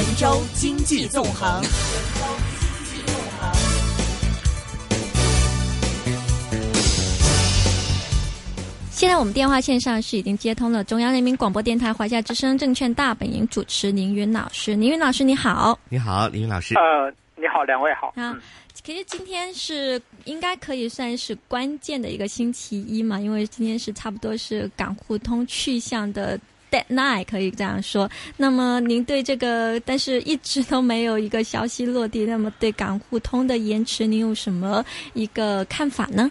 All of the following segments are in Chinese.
神州经济纵横。现在我们电话线上是已经接通了中央人民广播电台华夏之声证券大本营主持凌云老师，凌云老师你好。你好，凌云老师。呃，你好，两位好。啊，其实今天是应该可以算是关键的一个星期一嘛，因为今天是差不多是港互通去向的 dead night，可以这样说。那么您对这个，但是一直都没有一个消息落地，那么对港互通的延迟，您有什么一个看法呢？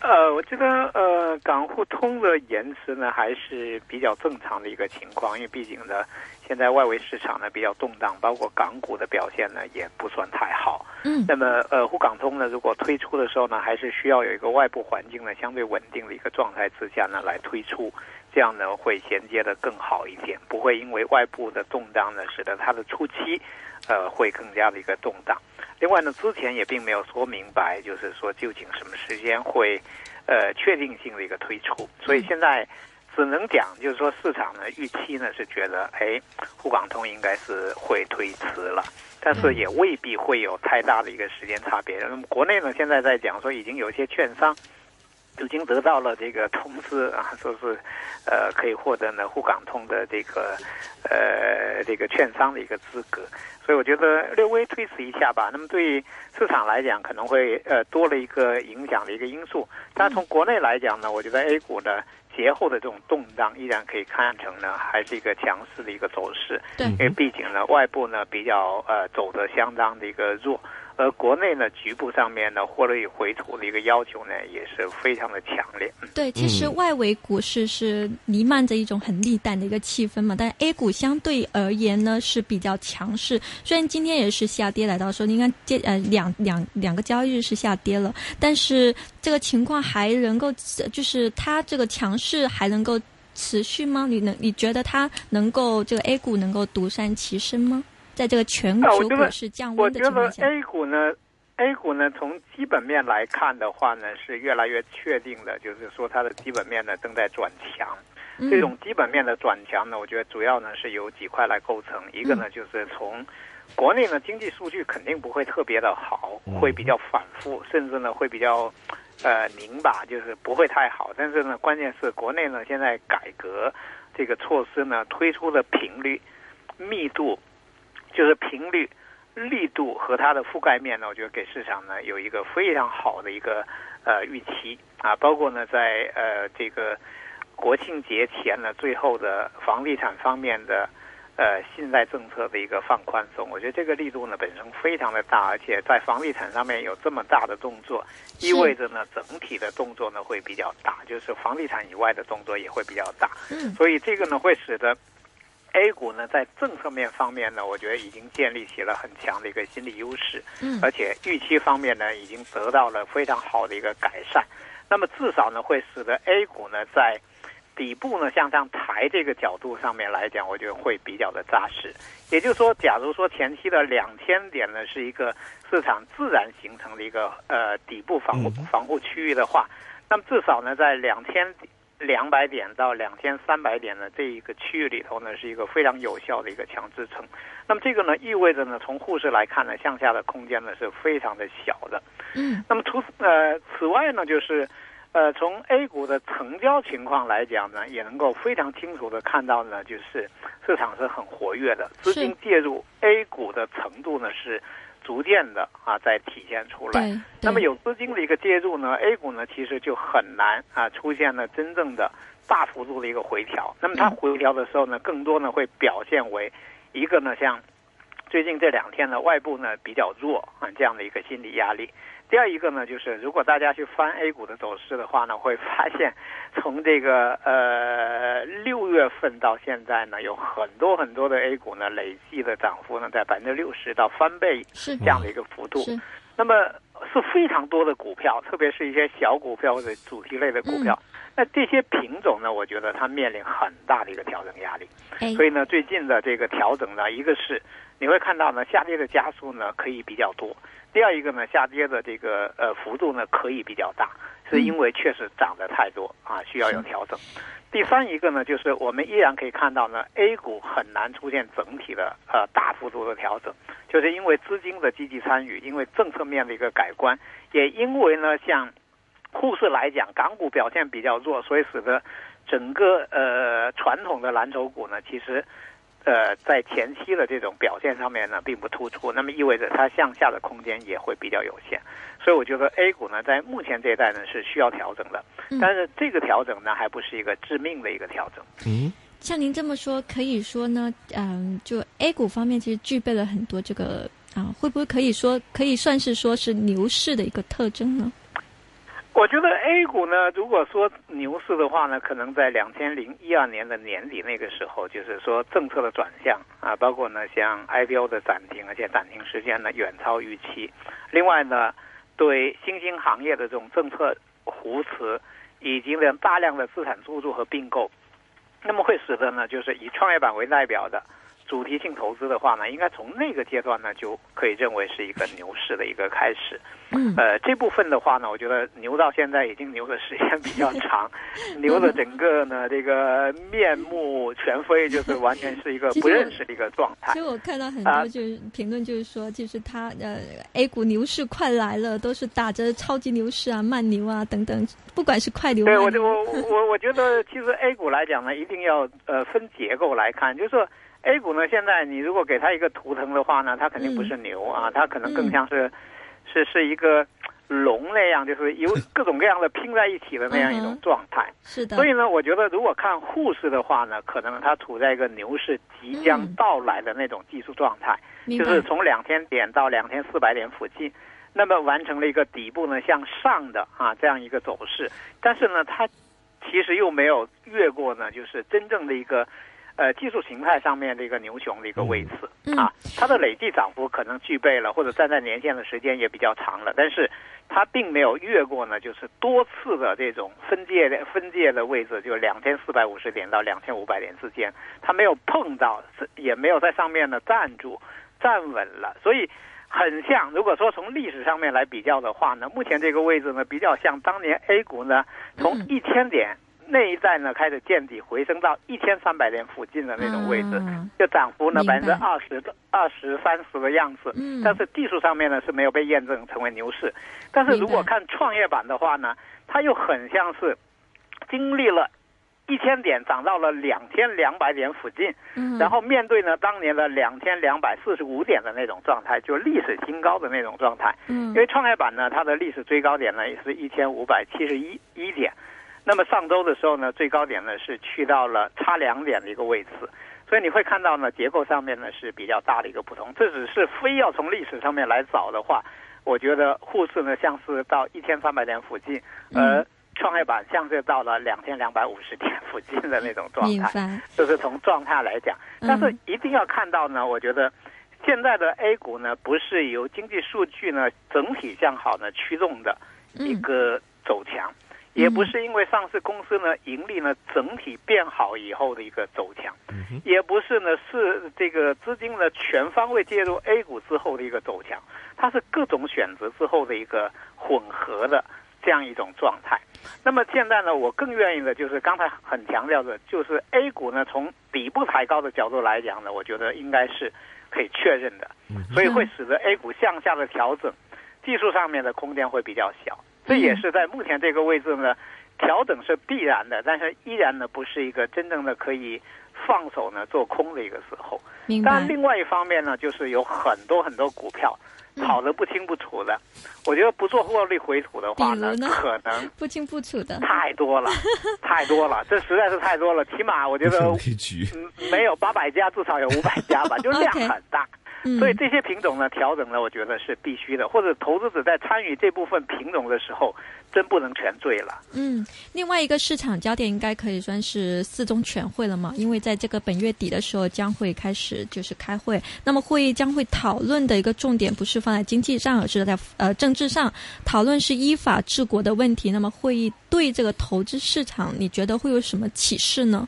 呃，我觉得呃，港互通的延迟呢还是比较正常的一个情况，因为毕竟呢，现在外围市场呢比较动荡，包括港股的表现呢也不算太好。嗯。那么呃，沪港通呢，如果推出的时候呢，还是需要有一个外部环境呢相对稳定的一个状态之下呢来推出，这样呢会衔接的更好一点，不会因为外部的动荡呢使得它的初期呃会更加的一个动荡。另外呢，之前也并没有说明白，就是说究竟什么时间会，呃，确定性的一个推出。所以现在只能讲，就是说市场呢预期呢是觉得，哎，沪港通应该是会推迟了，但是也未必会有太大的一个时间差别。那么国内呢现在在讲说，已经有一些券商已经得到了这个通知啊，说是呃可以获得呢沪港通的这个呃这个券商的一个资格。所以我觉得略微推迟一下吧。那么对于市场来讲，可能会呃多了一个影响的一个因素。但从国内来讲呢，我觉得 A 股的节后的这种动荡依然可以看成呢，还是一个强势的一个走势。对，因为毕竟呢，外部呢比较呃走的相当的一个弱。而国内呢，局部上面呢，获利回吐的一个要求呢，也是非常的强烈。对，其实外围股市是弥漫着一种很利淡的一个气氛嘛，但 A 股相对而言呢是比较强势。虽然今天也是下跌，来到说，你看这呃两两两个交易日是下跌了，但是这个情况还能够，就是它这个强势还能够持续吗？你能你觉得它能够这个 A 股能够独善其身吗？在这个全球股市降温的情况下，我觉得 A 股呢，A 股呢，从基本面来看的话呢，是越来越确定的，就是说它的基本面呢正在转强。这种基本面的转强呢，我觉得主要呢是由几块来构成。一个呢就是从国内呢经济数据肯定不会特别的好，会比较反复，甚至呢会比较呃拧巴，就是不会太好。但是呢，关键是国内呢现在改革这个措施呢推出的频率、密度。就是频率、力度和它的覆盖面呢，我觉得给市场呢有一个非常好的一个呃预期啊，包括呢在呃这个国庆节前呢，最后的房地产方面的呃信贷政策的一个放宽松，我觉得这个力度呢本身非常的大，而且在房地产上面有这么大的动作，意味着呢整体的动作呢会比较大，就是房地产以外的动作也会比较大，嗯，所以这个呢会使得。A 股呢，在政策面方面呢，我觉得已经建立起了很强的一个心理优势，嗯，而且预期方面呢，已经得到了非常好的一个改善。那么至少呢，会使得 A 股呢，在底部呢向上抬这个角度上面来讲，我觉得会比较的扎实。也就是说，假如说前期的两千点呢是一个市场自然形成的一个呃底部防护防护区域的话，那么至少呢，在两千。两百点到两千三百点的这一个区域里头呢，是一个非常有效的一个强支撑。那么这个呢，意味着呢，从沪市来看呢，向下的空间呢是非常的小的。嗯。那么除呃此外呢，就是呃从 A 股的成交情况来讲呢，也能够非常清楚的看到呢，就是市场是很活跃的，资金介入 A 股的程度呢是。逐渐的啊，在体现出来。那么有资金的一个介入呢，A 股呢其实就很难啊出现了真正的大幅度的一个回调。那么它回调的时候呢，更多呢会表现为一个呢像最近这两天呢外部呢比较弱啊这样的一个心理压力。第二一个呢，就是如果大家去翻 A 股的走势的话呢，会发现从这个呃 六月份到现在呢，有很多很多的 A 股呢累计的涨幅呢在百分之六十到翻倍这样的一个幅度。那么是非常多的股票，特别是一些小股票或者主题类的股票。那这些品种呢，我觉得它面临很大的一个调整压力。哎所以呢，最近的这个调整呢，一个是你会看到呢，下跌的加速呢可以比较多；第二一个呢，下跌的这个呃幅度呢可以比较大，是因为确实涨得太多啊，需要有调整。第三一个呢，就是我们依然可以看到呢，A 股很难出现整体的呃大幅度的调整，就是因为资金的积极参与，因为政策面的一个改观，也因为呢像沪市来讲，港股表现比较弱，所以使得整个呃传统的蓝筹股呢，其实呃在前期的这种表现上面呢并不突出，那么意味着它向下的空间也会比较有限。所以我觉得 A 股呢在目前这一代呢是需要调整的，嗯但是这个调整呢还不是一个致命的一个调整。嗯，像您这么说，可以说呢，嗯，就 A 股方面其实具备了很多这个啊，会不会可以说可以算是说是牛市的一个特征呢？我觉得 A 股呢，如果说牛市的话呢，可能在两千零一二年的年底那个时候，就是说政策的转向啊，包括呢像 IPO 的暂停，而且暂停时间呢远超预期。另外呢，对新兴行业的这种政策扶持，以及呢大量的资产注入和并购，那么会使得呢，就是以创业板为代表的主题性投资的话呢，应该从那个阶段呢就可以认为是一个牛市的一个开始。嗯呃，这部分的话呢，我觉得牛到现在已经牛的时间比较长，牛的整个呢这个面目全非，就是完全是一个不认识的一个状态其。实我看到很啊多就是评论，就是说，就是它呃 A 股牛市快来了，都是打着超级牛市啊、慢牛啊等等，不管是快牛对，我就我我我觉得，其实 A 股来讲呢，一定要呃分结构来看，就是说 A 股呢，现在你如果给它一个图腾的话呢，它肯定不是牛啊，它可能更像是、是是一个龙那样，就是有 各种各样的拼在一起的那样一种状态。是的，所以呢，我觉得如果看沪市的话呢，可能它处在一个牛市即将嗯。到来的那种技术状态，嗯就是从两千点到两千四百点附近，那么完成了一个底部呢向上的啊这样一个走势，但是呢，它其实又没有越过呢，就是真正的一个。呃，技术形态上面的一个牛熊的一个位置、嗯啊，它的累计涨幅可能具备了，或者站在年线的时间也比较长了，但是它并没有越过呢，就是多次的这种分界的分界的位置，就两千四百五十点到两千五百点之间，它没有碰到，也没有在上面呢站住、站稳了，所以很像。如果说从历史上面来比较的话呢，目前这个位置呢比较像当年 A 股呢从嗯一千点。那一站呢开始见底回升到一千三百点附近的那种位置，嗯就涨幅呢百分之二十、二十三十的样子。嗯但是技术上面呢是没有被验证成为牛市。但是如果看创业板的话呢，它又很像是经历了一千点涨到了两千两百点附近，嗯然后面对呢当年的两千两百四十五点的那种状态，就历史新高的那种状态。嗯因为创业板呢，它的历史最高点呢也是一千五百七十一一点，那么上周的时候呢，最高点呢是去到了差两点的一个位置，所以你会看到呢，结构上面呢是比较大的一个不同。这只是非要从历史上面来找的话，我觉得沪市呢像是到一千三百点附近，而创业板像是到了两千两百五十点附近的那种状态。明白，就是从状态来讲，嗯但是一定要看到呢，我觉得现在的 A 股呢，不是由经济数据呢整体向好呢驱动的一嗯个走强，也不是因为上市公司呢盈利呢整体变好以后的一个走强，也不是呢是这个资金呢全方位介入 A 股之后的一个走强，它是各种选择之后的一个混合的这样一种状态。那么现在呢，我更愿意的就是刚才很强调的，就是 A 股呢从底部抬高的角度来讲呢，我觉得应该是可以确认的，所以会使得 A 股向下的调整，技术上面的空间会比较小。这也是在目前这个位置呢，调整是必然的，但是依然呢不是一个真正的可以放手呢做空的一个时候。明白但，，另外一方面呢，就是有很多很多股票嗯跑得不清不楚的，我觉得不做获利回吐的话呢，呢可能不清不楚的，太多了，太多了，这实在是太多了。起码我觉得没有八百家，至少有五百家吧，就量很大。嗯所以这些品种呢调整呢，我觉得是必须的，或者投资者在参与这部分品种的时候，真不能全醉了。嗯，另外一个市场焦点应该可以算是四中全会了嘛，因为在这个本月底的时候将会开始就是开会，那么会议将会讨论的一个重点不是放在经济上，而是在呃政治上讨论是依法治国的问题。那么会议对这个投资市场，你觉得会有什么启示呢？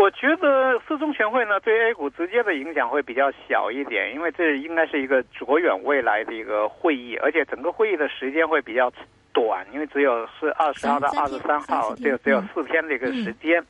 我觉得四中全会呢，对 A 股直接的影响会比较小一点，因为这应该是一个着眼未来的一个会议，而且整个会议的时间会比较短，因为只有是二十号到二十三号，只有只有四天的一个时间。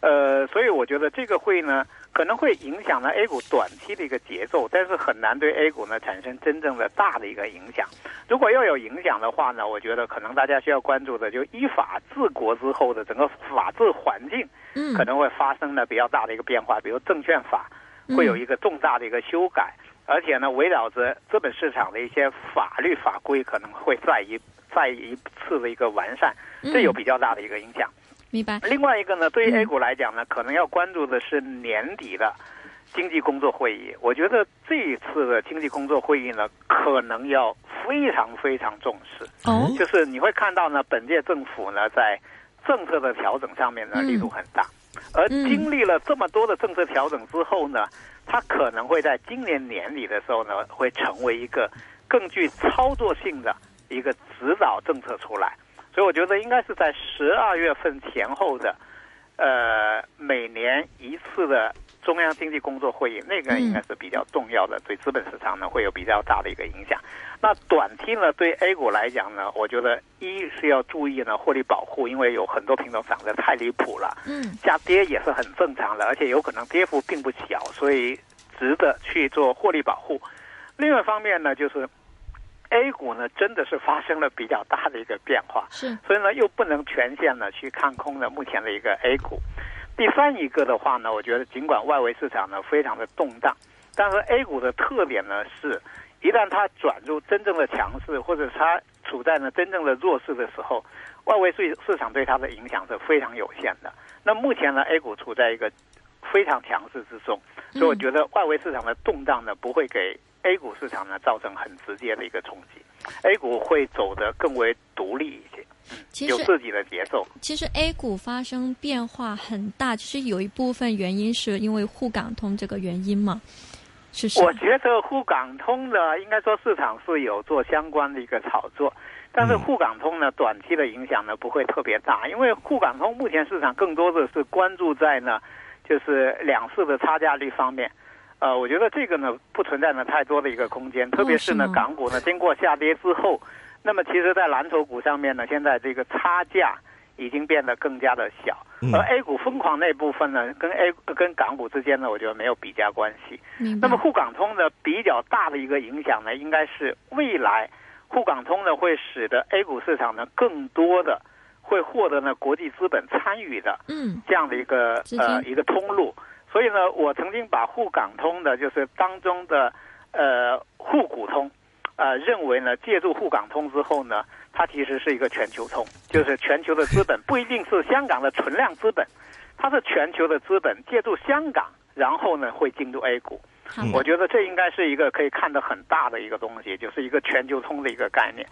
呃，所以我觉得这个会呢，可能会影响了 A 股短期的一个节奏，但是很难对 A 股呢产生真正的大的一个影响。如果要有影响的话呢，我觉得可能大家需要关注的，就依法治国之后的整个法治环境。嗯，可能会发生了比较大的一个变化，比如证券法会有一个重大的一个修改，而且呢，围绕着资本市场的一些法律法规可能会再一再一次的一个完善，这有比较大的一个影响。明白。另外一个呢，对于 A 股来讲呢，可能要关注的是年底的经济工作会议。我觉得这一次的经济工作会议呢，可能要非常非常重视。哦，就是你会看到呢，本届政府呢在政策的调整上面呢力度很大，而经历了这么多的政策调整之后呢，它可能会在今年年底的时候呢，会成为一个更具操作性的一个指导政策出来。所以我觉得应该是在十二月份前后的，呃，每年一次的中央经济工作会议，那个应该是比较重要的，对资本市场呢会有比较大的一个影响。那短期呢，对 A 股来讲呢，我觉得一是要注意呢获利保护，因为有很多品种涨得太离谱了，嗯，下跌也是很正常的，而且有可能跌幅并不小，所以值得去做获利保护。另外一方面呢，就是 A 股呢真的是发生了比较大的一个变化，是，所以呢又不能全线呢去看空了目前的一个 A 股。第三一个的话呢，我觉得尽管外围市场呢非常的动荡，但是 A 股的特点呢是，一旦它转入真正的强势，或者它处在呢真正的弱势的时候，外围市市场对它的影响是非常有限的。那目前呢，A 股处在一个非常强势之中，所以我觉得外围市场的动荡呢不会给 A 股市场呢造成很直接的一个冲击，A 股会走得更为独立一些。其实有自己的节奏。其实 A 股发生变化很大，其实有一部分原因是因为沪港通这个原因嘛，是是。我觉得沪港通呢，应该说市场是有做相关的一个炒作，但是沪港通呢，短期的影响呢不会特别大，因为沪港通目前市场更多的是关注在呢，就是两市的差价率方面。呃，我觉得这个呢不存在呢太多的一个空间，特别是呢港股呢经过下跌之后，那么其实，在蓝筹股上面呢，现在这个差价已经变得更加的小，嗯而 A 股疯狂那部分呢，跟 A 跟港股之间呢，我觉得没有比价关系。明白。那么沪港通呢，比较大的一个影响呢，应该是未来沪港通呢会使得 A 股市场呢更多的会获得呢国际资本参与的嗯这样的一个呃一个通路。所以呢，我曾经把沪港通的，就是当中的呃沪股通，呃认为呢，借助沪港通之后呢，它其实是一个全球通，就是全球的资本 不一定是香港的存量资本，它是全球的资本借助香港，然后呢会进入 A 股。我觉得这应该是一个可以看得很大的一个东西，就是一个全球通的一个概念。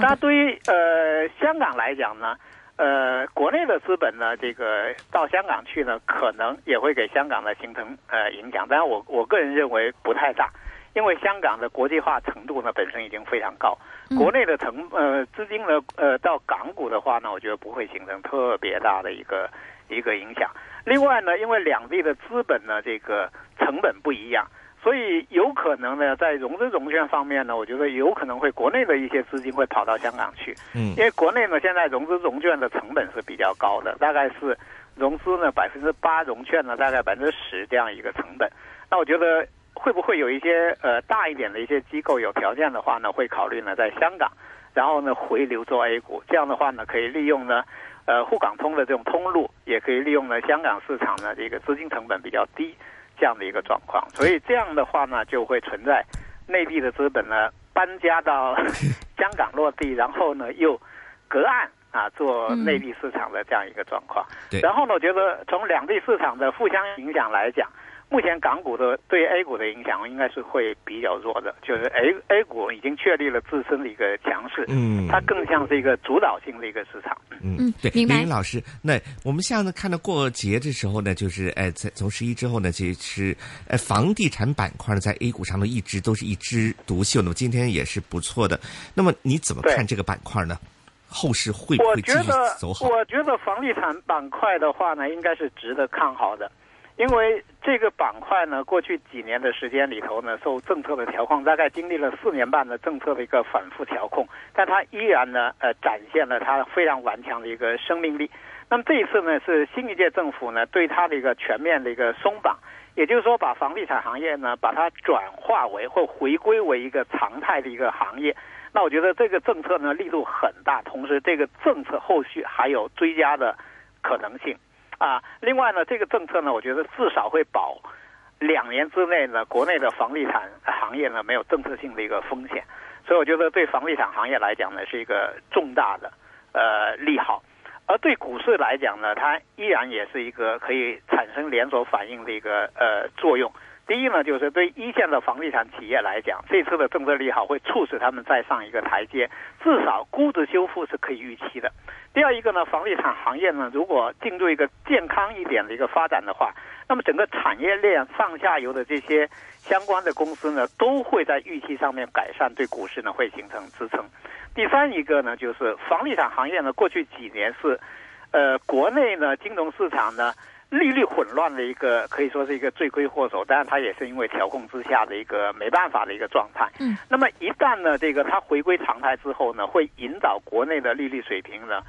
那对于呃香港来讲呢，呃国内的资本呢，这个到香港去呢，可能也会给香港呢形成呃影响，但是我我个人认为不太大，因为香港的国际化程度呢本身已经非常高，嗯国内的成呃资金呢呃到港股的话呢，我觉得不会形成特别大的一个一个影响。另外呢，因为两地的资本呢这个成本不一样。所以有可能呢，在融资融券方面呢，我觉得有可能会国内的一些资金会跑到香港去，嗯因为国内呢现在融资融券的成本是比较高的，大概是融资呢百分之八，融券呢大概百分之十这样一个成本。那我觉得会不会有一些呃大一点的一些机构有条件的话呢，会考虑呢在香港，然后呢回流做 A 股，这样的话呢可以利用呢呃沪港通的这种通路，也可以利用呢香港市场呢这个资金成本比较低。这样的一个状况，所以这样的话呢，就会存在内地的资本呢搬家到 香港落地，然后呢又隔岸啊做内地市场的这样一个状况。对然后呢，我觉得从两地市场的互相影响来讲，目前港股的对 A 股的影响应该是会比较弱的，就是 A A 股已经确立了自身的一个强势，嗯，它更像是一个主导性的一个市场。嗯，对，林云老师，那我们像呢看到过节的时候呢，就是哎，在从十一之后呢，其实呃房地产板块呢在 A 股上呢一直都是一枝独秀，那么今天也是不错的。那么你怎么看这个板块呢？后市会不会继续走好？我觉得房地产板块的话呢，应该是值得看好的。因为这个板块呢，过去几年的时间里头呢，受政策的调控，大概经历了四年半的政策的一个反复调控，但它依然呢，呃，展现了它非常顽强的一个生命力。那么这一次呢，是新一届政府呢对它的一个全面的一个松绑，也就是说，把房地产行业呢，把它转化为或回归为一个常态的一个行业。那我觉得这个政策呢力度很大，同时这个政策后续还有追加的可能性。啊，另外呢，这个政策呢，我觉得至少会保两年之内呢，国内的房地产行业呢没有政策性的一个风险，所以我觉得对房地产行业来讲呢是一个重大的呃利好，而对股市来讲呢，它依然也是一个可以产生连锁反应的一个呃作用。第一呢，就是对一线的房地产企业来讲，这次的政策利好会促使他们再上一个台阶，至少估值修复是可以预期的。第二一个呢，房地产行业呢，如果进入一个健康一点的一个发展的话，那么整个产业链上下游的这些相关的公司呢，都会在预期上面改善，对股市呢会形成支撑。第三一个呢，就是房地产行业呢，过去几年是，呃，国内呢金融市场呢利率混乱的一个可以说是一个罪魁祸首，当然它也是因为调控之下的一个没办法的一个状态。嗯。那么一旦呢，这个它回归常态之后呢，会引导国内的利率水平呢。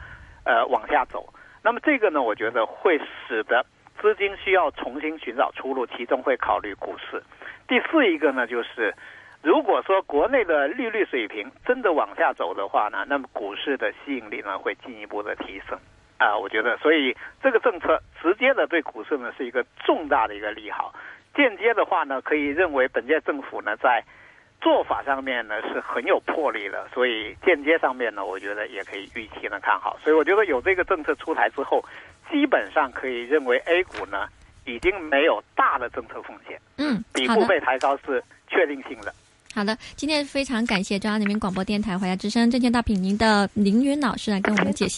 呃，往下走，那么这个呢，我觉得会使得资金需要重新寻找出路，其中会考虑股市。第四一个呢，就是如果说国内的利率水平真的往下走的话呢，那么股市的吸引力呢会进一步的提升。啊，我觉得，所以这个政策直接的对股市呢是一个重大的一个利好，间接的话呢，可以认为本届政府呢在。做法上面呢是很有魄力的，所以间接上面呢，我觉得也可以预期呢看好。所以我觉得有这个政策出台之后，基本上可以认为 A 股呢已经没有大的政策风险，嗯，底部被抬高是确定性的。好的，今天非常感谢中央人民广播电台华夏之声证券大品您的凌云老师来跟我们解析。